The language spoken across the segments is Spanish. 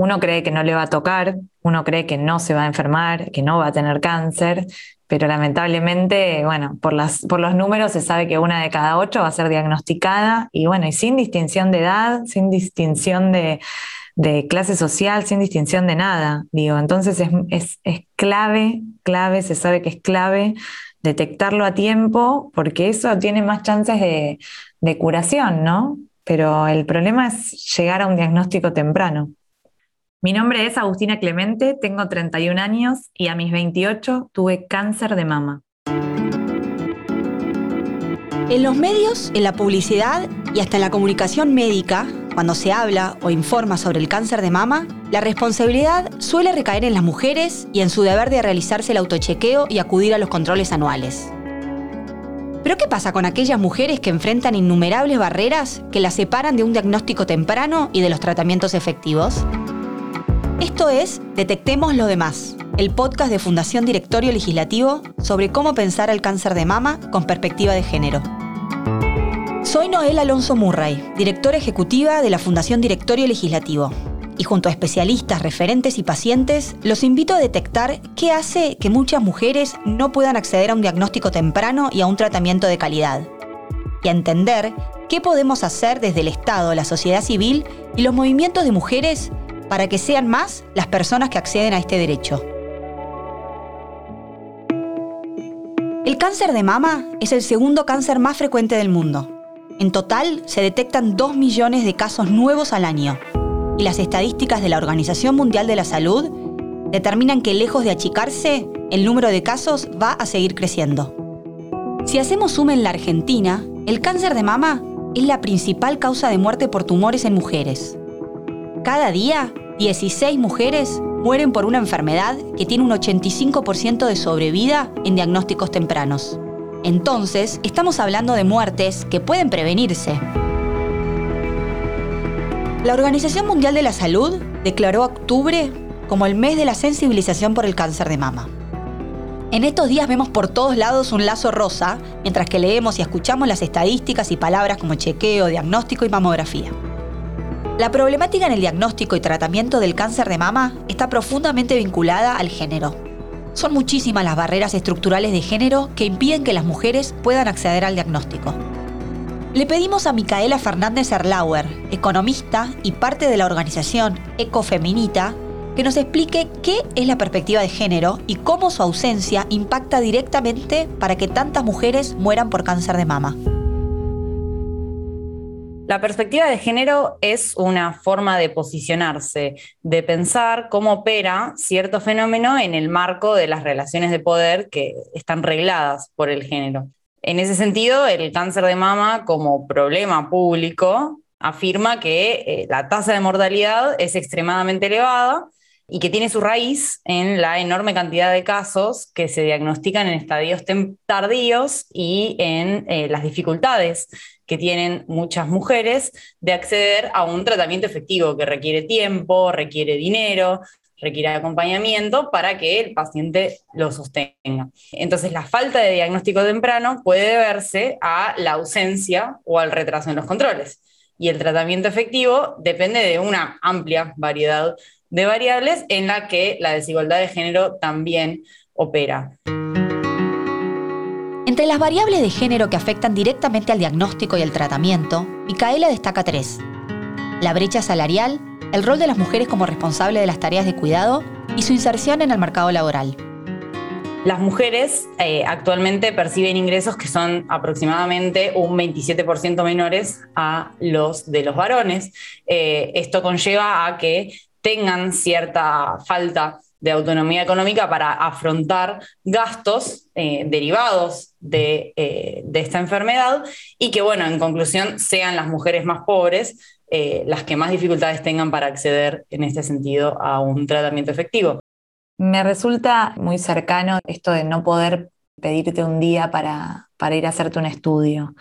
uno cree que no le va a tocar, uno cree que no se va a enfermar, que no va a tener cáncer, pero lamentablemente, bueno, por, por los números se sabe que una de cada ocho va a ser diagnosticada y bueno, y sin distinción de edad, sin distinción de, clase social, sin distinción de nada, digo, entonces es, es clave, clave, se sabe que es clave detectarlo a tiempo porque eso tiene más chances de, de curación, ¿no? Pero el problema es llegar a un diagnóstico temprano. Mi nombre es Agustina Clemente, tengo 31 años y a mis 28 tuve cáncer de mama. En los medios, en la publicidad y hasta en la comunicación médica, cuando se habla o informa sobre el cáncer de mama, la responsabilidad suele recaer en las mujeres y en su deber de realizarse el autochequeo y acudir a los controles anuales. Pero ¿qué pasa con aquellas mujeres que enfrentan innumerables barreras que las separan de un diagnóstico temprano y de los tratamientos efectivos? Esto es Detectemos lo demás, el podcast de Fundación Directorio Legislativo sobre cómo pensar el cáncer de mama con perspectiva de género. Soy Noel Alonso Murray, directora ejecutiva de la Fundación Directorio Legislativo. Y junto a especialistas, referentes y pacientes, los invito a detectar qué hace que muchas mujeres no puedan acceder a un diagnóstico temprano y a un tratamiento de calidad. Y a entender qué podemos hacer desde el Estado, la sociedad civil y los movimientos de mujeres para que sean más las personas que acceden a este derecho. El cáncer de mama es el segundo cáncer más frecuente del mundo. En total se detectan 2 millones de casos nuevos al año y las estadísticas de la Organización Mundial de la Salud determinan que lejos de achicarse, el número de casos va a seguir creciendo. Si hacemos zoom en la Argentina, el cáncer de mama es la principal causa de muerte por tumores en mujeres. Cada día, 16 mujeres mueren por una enfermedad que tiene un 85% de sobrevida en diagnósticos tempranos. Entonces, estamos hablando de muertes que pueden prevenirse. La Organización Mundial de la Salud declaró octubre como el mes de la sensibilización por el cáncer de mama. En estos días vemos por todos lados un lazo rosa, mientras que leemos y escuchamos las estadísticas y palabras como chequeo, diagnóstico y mamografía. La problemática en el diagnóstico y tratamiento del cáncer de mama está profundamente vinculada al género. Son muchísimas las barreras estructurales de género que impiden que las mujeres puedan acceder al diagnóstico. Le pedimos a Micaela Fernández Erlauer, economista y parte de la organización Ecofeminita, que nos explique qué es la perspectiva de género y cómo su ausencia impacta directamente para que tantas mujeres mueran por cáncer de mama. La perspectiva de género es una forma de posicionarse, de pensar cómo opera cierto fenómeno en el marco de las relaciones de poder que están regladas por el género. En ese sentido, el cáncer de mama como problema público afirma que eh, la tasa de mortalidad es extremadamente elevada y que tiene su raíz en la enorme cantidad de casos que se diagnostican en estadios tardíos y en eh, las dificultades que tienen muchas mujeres de acceder a un tratamiento efectivo que requiere tiempo, requiere dinero, requiere acompañamiento para que el paciente lo sostenga. Entonces, la falta de diagnóstico temprano puede deberse a la ausencia o al retraso en los controles. Y el tratamiento efectivo depende de una amplia variedad de variables en la que la desigualdad de género también opera. Entre las variables de género que afectan directamente al diagnóstico y al tratamiento, Micaela destaca tres. La brecha salarial, el rol de las mujeres como responsable de las tareas de cuidado y su inserción en el mercado laboral. Las mujeres eh, actualmente perciben ingresos que son aproximadamente un 27% menores a los de los varones. Eh, esto conlleva a que tengan cierta falta de autonomía económica para afrontar gastos eh, derivados eh, de, esta enfermedad y que, bueno, en conclusión, sean las mujeres más pobres eh, las que más dificultades tengan para acceder en este sentido a un tratamiento efectivo. Me resulta muy cercano esto de no poder pedirte un día para, para ir a hacerte un estudio.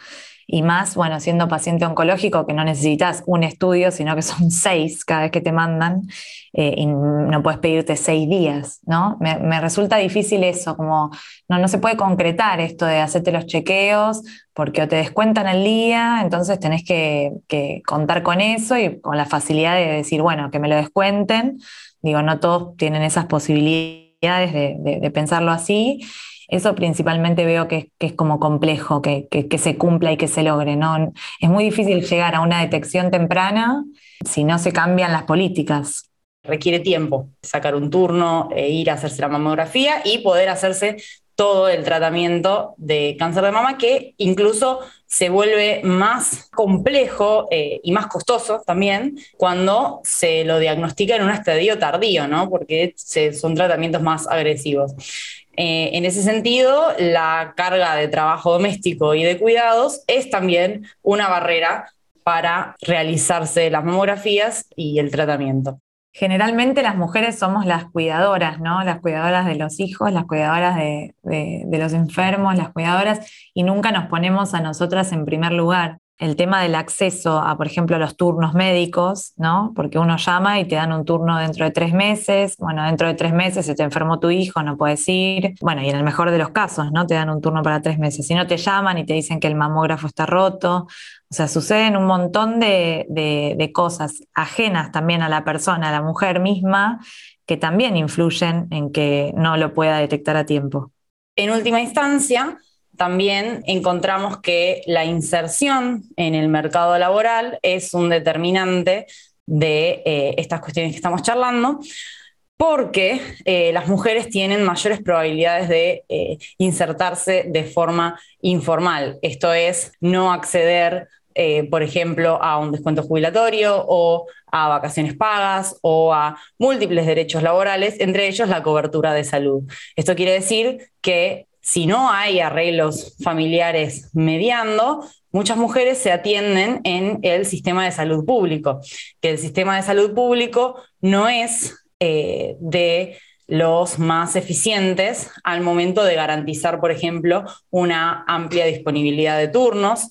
Y más, bueno, siendo paciente oncológico, que no necesitas un estudio, sino que son seis cada vez que te mandan, eh, y no puedes pedirte seis días, ¿no? Me, resulta difícil eso, como no, no se puede concretar esto de hacerte los chequeos, porque o te descuentan el día, entonces tenés que, contar con eso y con la facilidad de decir, bueno, que me lo descuenten. Digo, no todos tienen esas posibilidades de pensarlo así. Eso principalmente veo que, es como complejo, que, se cumpla y que se logre. ¿no? Es muy difícil llegar a una detección temprana si no se cambian las políticas. Requiere tiempo sacar un turno, e ir a hacerse la mamografía y poder hacerse todo el tratamiento de cáncer de mama que incluso se vuelve más complejo eh, y más costoso también cuando se lo diagnostica en un estadio tardío, ¿no? porque son tratamientos más agresivos. Eh, en ese sentido, la carga de trabajo doméstico y de cuidados es también una barrera para realizarse las mamografías y el tratamiento. Generalmente las mujeres somos las cuidadoras, ¿no? Las cuidadoras de los hijos, las cuidadoras de, de los enfermos, las cuidadoras, y nunca nos ponemos a nosotras en primer lugar el tema del acceso a, por ejemplo, los turnos médicos, ¿no? Porque uno llama y te dan un turno dentro de tres meses, bueno, dentro de tres meses se te enfermó tu hijo, no puedes ir, bueno, y en el mejor de los casos, ¿no? Te dan un turno para tres meses. Si no te llaman y te dicen que el mamógrafo está roto, o sea, suceden un montón de, de cosas ajenas también a la persona, a la mujer misma, que también influyen en que no lo pueda detectar a tiempo. En última instancia, también encontramos que la inserción en el mercado laboral es un determinante de eh, estas cuestiones que estamos charlando, porque eh, las mujeres tienen mayores probabilidades de eh, insertarse de forma informal, esto es, no acceder, por ejemplo, a un descuento jubilatorio o a vacaciones pagas o a múltiples derechos laborales, entre ellos la cobertura de salud. Esto quiere decir que si no hay arreglos familiares mediando, muchas mujeres se atienden en el sistema de salud público, que el sistema de salud público no es eh, de los más eficientes al momento de garantizar, por ejemplo, una amplia disponibilidad de turnos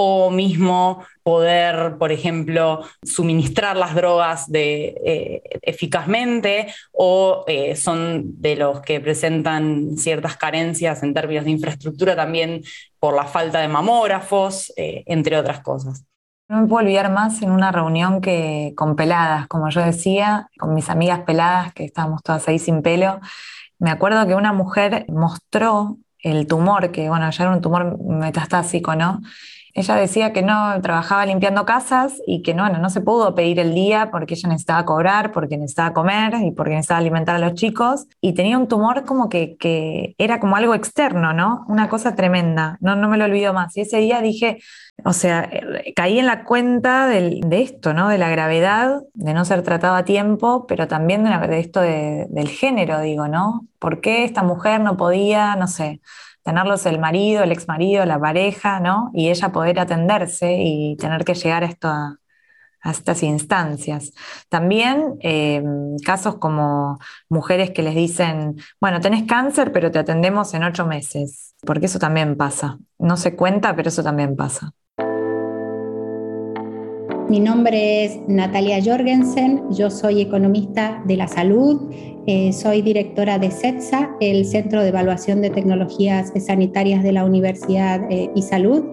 o mismo poder, por ejemplo, suministrar las drogas de, eh, eficazmente o eh, son de los que presentan ciertas carencias en términos de infraestructura también por la falta de mamógrafos, eh, entre otras cosas. No me puedo olvidar más en una reunión que con peladas, como yo decía, con mis amigas peladas, que estábamos todas ahí sin pelo. Me acuerdo que una mujer mostró el tumor, que bueno, ya era un tumor metastásico, ¿no? Ella decía que no trabajaba limpiando casas y que no, no se pudo pedir el día porque ella necesitaba cobrar, porque necesitaba comer y porque necesitaba alimentar a los chicos. Y tenía un tumor como que, que era como algo externo, ¿no? Una cosa tremenda. No, no me lo olvido más. Y ese día dije, o sea, caí en la cuenta de esto, ¿no? De la gravedad, de no ser tratado a tiempo, pero también de, de esto del género, digo, ¿no? ¿Por qué esta mujer no podía, no sé, tenerlos el marido, el ex marido, la pareja, ¿no? Y ella poder atenderse y tener que llegar a, esto a, estas instancias. También eh, casos como mujeres que les dicen, bueno, tenés cáncer, pero te atendemos en ocho meses, porque eso también pasa. No se cuenta, pero eso también pasa. Mi nombre es Natalia Jorgensen, yo soy economista de la salud, eh, soy directora de CETSA, el Centro de Evaluación de Tecnologías Sanitarias de la Universidad eh, y Salud.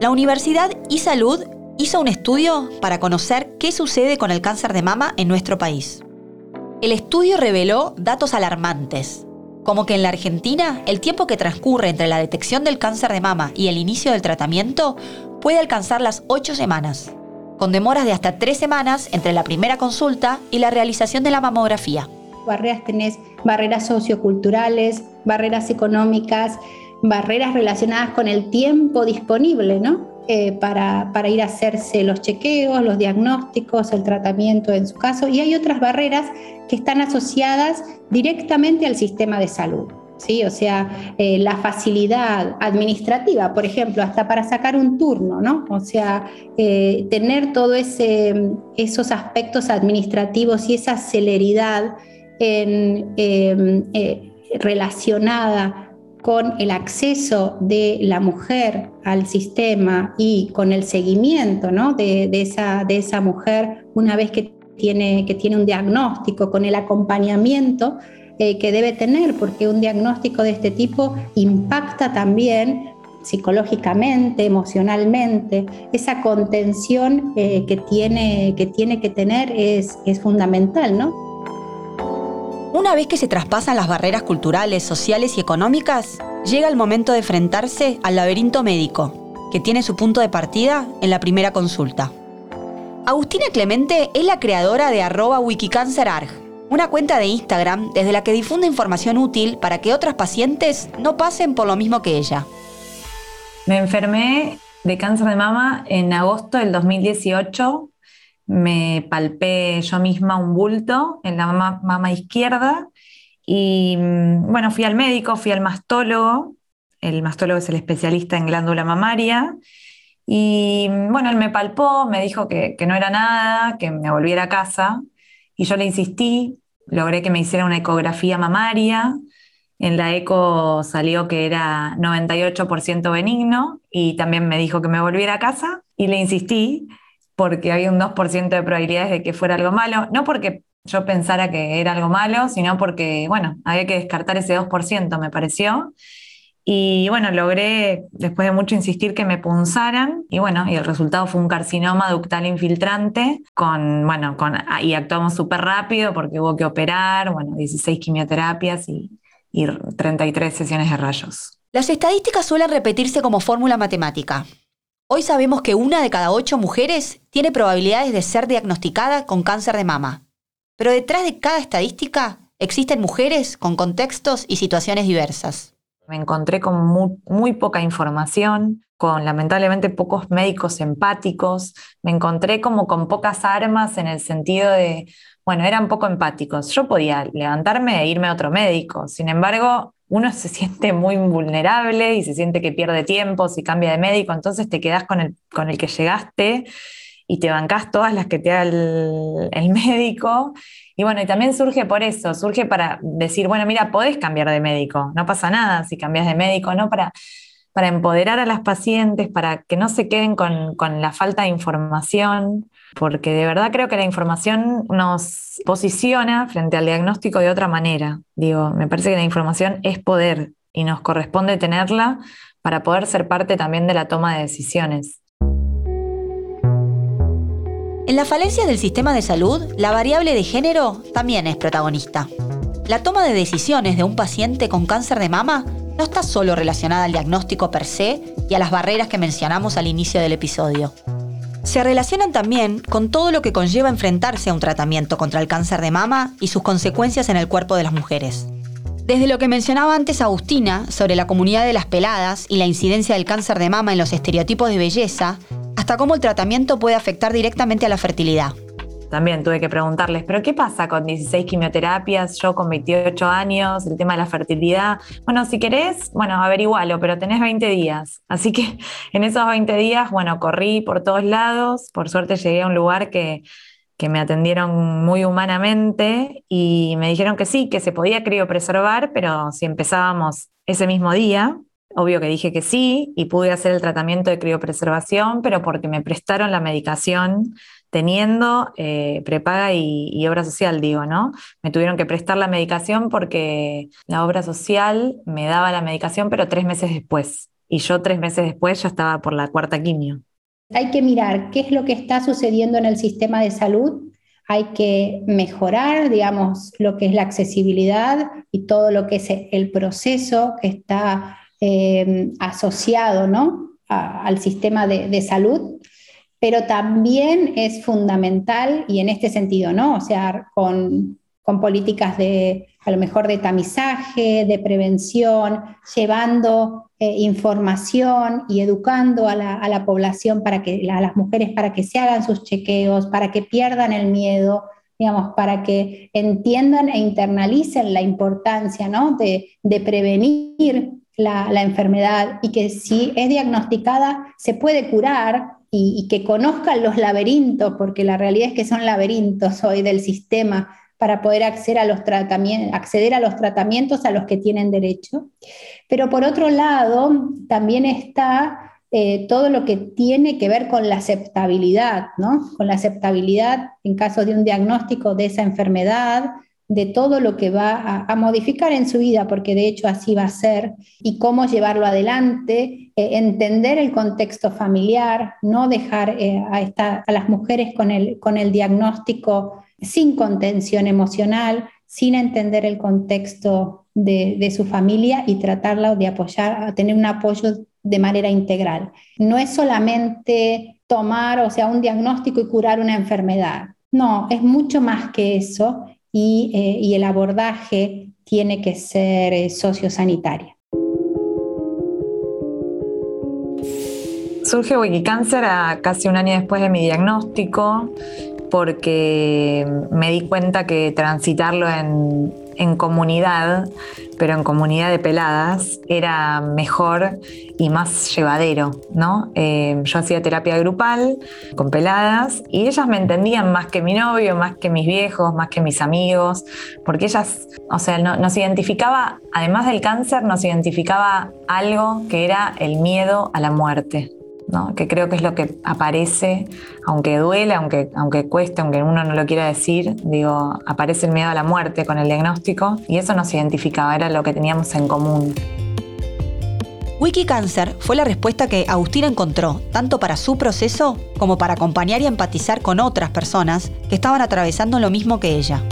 La Universidad y Salud hizo un estudio para conocer qué sucede con el cáncer de mama en nuestro país. El estudio reveló datos alarmantes, como que en la Argentina el tiempo que transcurre entre la detección del cáncer de mama y el inicio del tratamiento puede alcanzar las ocho semanas con demoras de hasta tres semanas entre la primera consulta y la realización de la mamografía. Barreras tenés barreras socioculturales, barreras económicas, barreras relacionadas con el tiempo disponible, ¿no? Eh, para, para, ir a hacerse los chequeos, los diagnósticos, el tratamiento en su caso, y hay otras barreras que están asociadas directamente al sistema de salud. ¿sí? O sea, eh, la facilidad administrativa, por ejemplo, hasta para sacar un turno, ¿no? O sea, eh, tener todos esos aspectos administrativos y esa celeridad em, eh, relacionada con el acceso de la mujer al sistema y con el seguimiento ¿no? de, esa, de esa mujer una vez que tiene, que tiene un diagnóstico, con el acompañamiento eh, que debe tener, porque un diagnóstico de este tipo impacta también psicológicamente, emocionalmente. Esa contención eh, que, tiene, que tiene que tener es, es fundamental, ¿no? Una vez que se traspasan las barreras culturales, sociales y económicas, llega el momento de enfrentarse al laberinto médico, que tiene su punto de partida en la primera consulta. Agustina Clemente es la creadora de arroba wikicancerarg, una cuenta de Instagram desde la que difunde información útil para que otras pacientes no pasen por lo mismo que ella. Me enfermé de cáncer de mama en agosto del 2018 me palpé yo misma un bulto en la mama, izquierda y mm, bueno, fui al médico, fui al mastólogo, el mastólogo es el especialista en glándula mamaria, y mm, bueno, él me palpó, me dijo que, que, no era nada, que me volviera a casa, y yo le insistí, logré que me hiciera una ecografía mamaria, en la eco salió que era 98% benigno, y también me dijo que me volviera a casa, y le insistí, porque había un 2% de probabilidades de que fuera algo malo, no porque yo pensara que era algo malo, sino porque, bueno, había que descartar ese 2%, me pareció. Y bueno, logré, después de mucho insistir, que me punzaran. Y bueno, y el resultado fue un carcinoma ductal infiltrante. Con, bueno, con, y actuamos súper rápido porque hubo que operar, bueno, 16 quimioterapias y, y 33 sesiones de rayos. Las estadísticas suelen repetirse como fórmula matemática. Hoy sabemos que una de cada ocho mujeres tiene probabilidades de ser diagnosticada con cáncer de mama. Pero detrás de cada estadística existen mujeres con contextos y situaciones diversas. Me encontré con muy, poca información, con lamentablemente pocos médicos empáticos, me encontré como con pocas armas en el sentido de, bueno, eran poco empáticos. Yo podía levantarme e irme a otro médico, sin embargo, uno se siente muy vulnerable y se siente que pierde tiempo si cambia de médico, entonces te quedas con el, con el que llegaste y te bancás todas las que te da el, el, médico. Y bueno, y también surge por eso, surge para decir, bueno, mira, podés cambiar de médico, no pasa nada si cambias de médico, ¿no? Para, para empoderar a las pacientes, para que no se queden con, con la falta de información, porque de verdad creo que la información nos posiciona frente al diagnóstico de otra manera. Digo, me parece que la información es poder y nos corresponde tenerla para poder ser parte también de la toma de decisiones. En la falencia del sistema de salud, la variable de género también es protagonista. La toma de decisiones de un paciente con cáncer de mama no está solo relacionada al diagnóstico per se y a las barreras que mencionamos al inicio del episodio se relacionan también con todo lo que conlleva enfrentarse a un tratamiento contra el cáncer de mama y sus consecuencias en el cuerpo de las mujeres. Desde lo que mencionaba antes Agustina sobre la comunidad de las peladas y la incidencia del cáncer de mama en los estereotipos de belleza, hasta cómo el tratamiento puede afectar directamente a la fertilidad también tuve que preguntarles, pero ¿qué pasa con 16 quimioterapias, yo con 28 años, el tema de la fertilidad? Bueno, si querés, bueno, averigualo, pero tenés 20 días. Así que en esos 20 días, bueno, corrí por todos lados, por suerte llegué a un lugar que, que me atendieron muy humanamente y me dijeron que sí, que se podía criopreservar, pero si empezábamos ese mismo día, obvio que dije que sí y pude hacer el tratamiento de criopreservación, pero porque me prestaron la medicación teniendo eh, prepaga y, obra social, digo, ¿no? Me tuvieron que prestar la medicación porque la obra social me daba la medicación, pero tres meses después. Y yo tres meses después ya estaba por la cuarta quimio. Hay que mirar qué es lo que está sucediendo en el sistema de salud. Hay que mejorar, digamos, lo que es la accesibilidad y todo lo que es el proceso que está eh, asociado ¿no? al sistema de salud pero también es fundamental, y en este sentido, ¿no? O sea, con, políticas de, a lo mejor, de tamizaje, de prevención, llevando eh, información y educando a la, población, para que, a las mujeres, para que se hagan sus chequeos, para que pierdan el miedo, digamos, para que entiendan e internalicen la importancia, ¿no? De, prevenir la, la enfermedad y que si es diagnosticada se puede curar y, que conozcan los laberintos, porque la realidad es que son laberintos hoy del sistema para poder acceder a los, acceder a los tratamientos a los que tienen derecho. Pero por otro lado, también está eh, todo lo que tiene que ver con la aceptabilidad, ¿no? Con la aceptabilidad en caso de un diagnóstico de esa enfermedad, de todo lo que va a, modificar en su vida, porque de hecho así va a ser, y cómo llevarlo adelante, eh, entender el contexto familiar, no dejar eh, a, a, las mujeres con el, con el diagnóstico sin contención emocional, sin entender el contexto de, de su familia y tratarla de apoyar, a tener un apoyo de manera integral. No es solamente tomar, o sea, un diagnóstico y curar una enfermedad. No, es mucho más que eso y, eh, el abordaje tiene que ser eh, sociosanitario. Surge Wikicáncer a casi un año después de mi diagnóstico porque me di cuenta que transitarlo en, en comunidad, pero en comunidad de peladas, era mejor y más llevadero, ¿no? Eh, yo hacía terapia grupal con peladas y ellas me entendían más que mi novio, más que mis viejos, más que mis amigos, porque ellas, o sea, nos identificaba, además del cáncer, nos identificaba algo que era el miedo a la muerte que creo que es lo que aparece, aunque duele, aunque, aunque cueste, aunque uno no lo quiera decir, digo, aparece el miedo a la muerte con el diagnóstico y eso nos identificaba, era lo que teníamos en común. Wikicancer fue la respuesta que Agustina encontró, tanto para su proceso como para acompañar y empatizar con otras personas que estaban atravesando lo mismo que ella.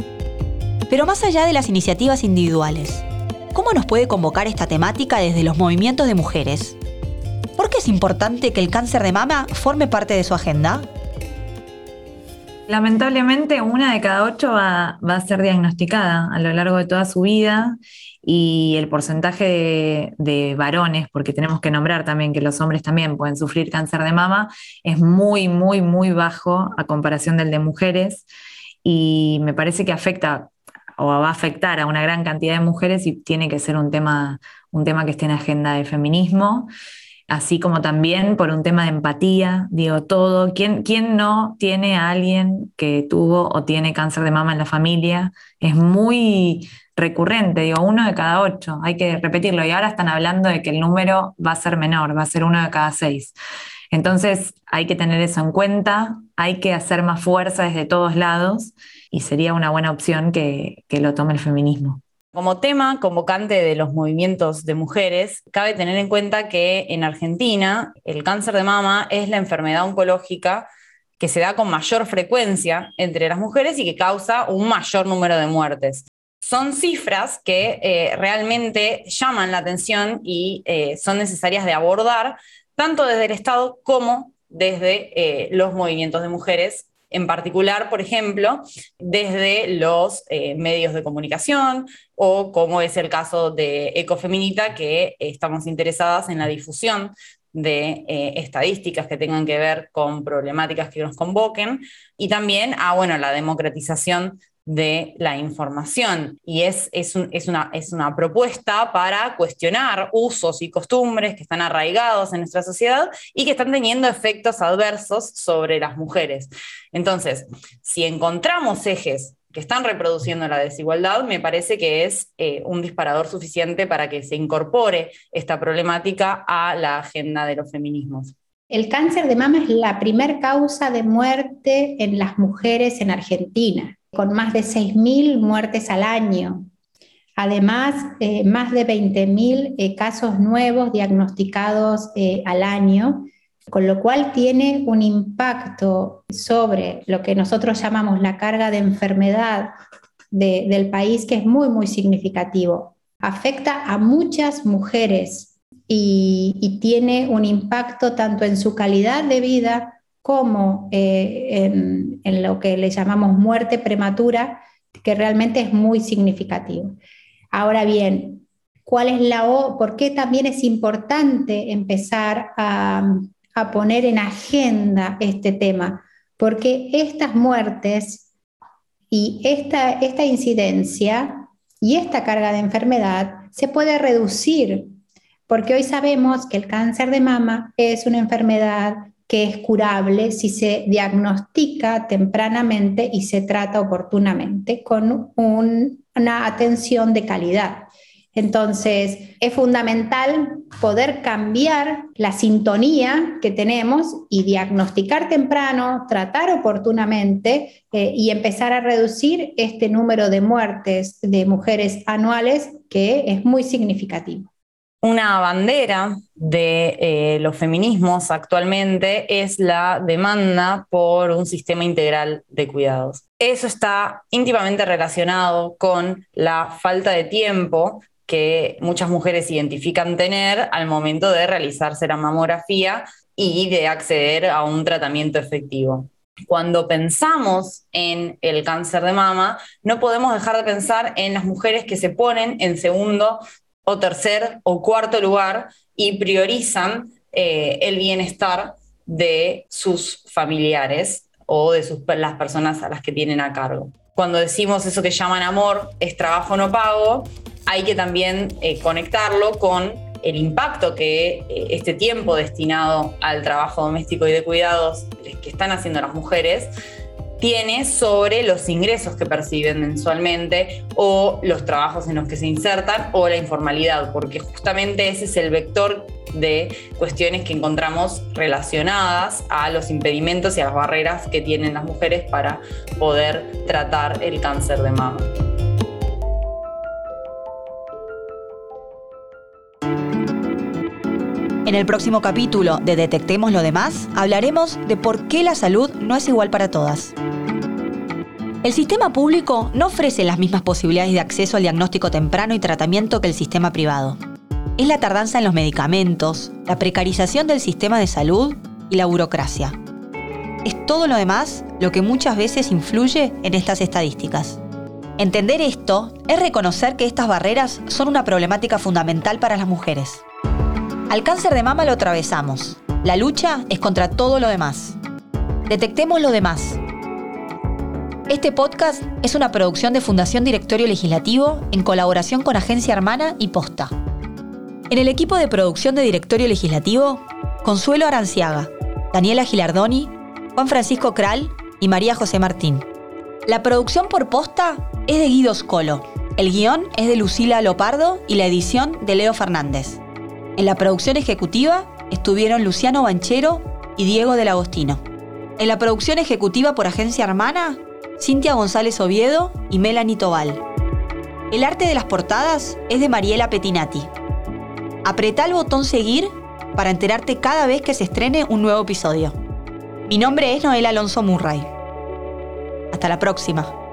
Pero más allá de las iniciativas individuales, ¿cómo nos puede convocar esta temática desde los movimientos de mujeres? ¿Por qué es importante que el cáncer de mama forme parte de su agenda? Lamentablemente, una de cada ocho va, a ser diagnosticada a lo largo de toda su vida y el porcentaje de, varones, porque tenemos que nombrar también que los hombres también pueden sufrir cáncer de mama, es muy, muy, muy bajo a comparación del de mujeres y me parece que afecta o va a afectar a una gran cantidad de mujeres y tiene que ser un tema, un tema que esté en agenda de feminismo así como también por un tema de empatía, digo todo, ¿quién, ¿quién, no tiene a alguien que tuvo o tiene cáncer de mama en la familia? Es muy recurrente, digo, uno de cada ocho, hay que repetirlo, y ahora están hablando de que el número va a ser menor, va a ser uno de cada seis. Entonces hay que tener eso en cuenta, hay que hacer más fuerza desde todos lados y sería una buena opción que, que lo tome el feminismo. Como tema convocante de los movimientos de mujeres, cabe tener en cuenta que en Argentina el cáncer de mama es la enfermedad oncológica que se da con mayor frecuencia entre las mujeres y que causa un mayor número de muertes. Son cifras que eh, realmente llaman la atención y eh, son necesarias de abordar tanto desde el Estado como desde eh, los movimientos de mujeres en particular, por ejemplo, desde los eh, medios de comunicación o como es el caso de Ecofeminita, que estamos interesadas en la difusión de eh, estadísticas que tengan que ver con problemáticas que nos convoquen y también a bueno, la democratización de la información y es, es, una, es una propuesta para cuestionar usos y costumbres que están arraigados en nuestra sociedad y que están teniendo efectos adversos sobre las mujeres. Entonces, si encontramos ejes que están reproduciendo la desigualdad, me parece que es eh, un disparador suficiente para que se incorpore esta problemática a la agenda de los feminismos. El cáncer de mama es la primer causa de muerte en las mujeres en Argentina con más de 6.000 muertes al año. Además, eh, más de 20.000 eh, casos nuevos diagnosticados eh, al año, con lo cual tiene un impacto sobre lo que nosotros llamamos la carga de enfermedad del país que es muy, muy significativo. Afecta a muchas mujeres y tiene un impacto tanto en su calidad de vida como eh, en, lo que le llamamos muerte prematura, que realmente es muy significativo. Ahora bien, ¿cuál es la ¿por qué también es importante empezar a, poner en agenda este tema? Porque estas muertes y esta, esta incidencia y esta carga de enfermedad se puede reducir, porque hoy sabemos que el cáncer de mama es una enfermedad que es curable si se diagnostica tempranamente y se trata oportunamente con una atención de calidad. Entonces, es fundamental poder cambiar la sintonía que tenemos y diagnosticar temprano, tratar oportunamente eh, y empezar a reducir este número de muertes de mujeres anuales que es muy significativo. Una bandera de eh, los feminismos actualmente es la demanda por un sistema integral de cuidados. Eso está íntimamente relacionado con la falta de tiempo que muchas mujeres identifican tener al momento de realizarse la mamografía y de acceder a un tratamiento efectivo. Cuando pensamos en el cáncer de mama, no podemos dejar de pensar en las mujeres que se ponen en segundo o tercer o cuarto lugar y priorizan eh, el bienestar de sus familiares o de sus, las personas a las que tienen a cargo. Cuando decimos eso que llaman amor, es trabajo no pago, hay que también eh, conectarlo con el impacto que eh, este tiempo destinado al trabajo doméstico y de cuidados que están haciendo las mujeres tiene sobre los ingresos que perciben mensualmente o los trabajos en los que se insertan o la informalidad, porque justamente ese es el vector de cuestiones que encontramos relacionadas a los impedimentos y a las barreras que tienen las mujeres para poder tratar el cáncer de mama. En el próximo capítulo de Detectemos lo demás, hablaremos de por qué la salud no es igual para todas. El sistema público no ofrece las mismas posibilidades de acceso al diagnóstico temprano y tratamiento que el sistema privado. Es la tardanza en los medicamentos, la precarización del sistema de salud y la burocracia. Es todo lo demás lo que muchas veces influye en estas estadísticas. Entender esto es reconocer que estas barreras son una problemática fundamental para las mujeres. Al cáncer de mama lo atravesamos. La lucha es contra todo lo demás. Detectemos lo demás. Este podcast es una producción de Fundación Directorio Legislativo en colaboración con Agencia Hermana y Posta. En el equipo de producción de Directorio Legislativo, Consuelo Aranciaga, Daniela Gilardoni, Juan Francisco Kral y María José Martín. La producción por Posta es de Guido Scolo. El guion es de Lucila Lopardo y la edición de Leo Fernández. En la producción ejecutiva estuvieron Luciano Banchero y Diego del Agostino. En la producción ejecutiva por Agencia Hermana, Cintia González Oviedo y Melanie Tobal. El arte de las portadas es de Mariela Petinati. Apreta el botón seguir para enterarte cada vez que se estrene un nuevo episodio. Mi nombre es Noel Alonso Murray. Hasta la próxima.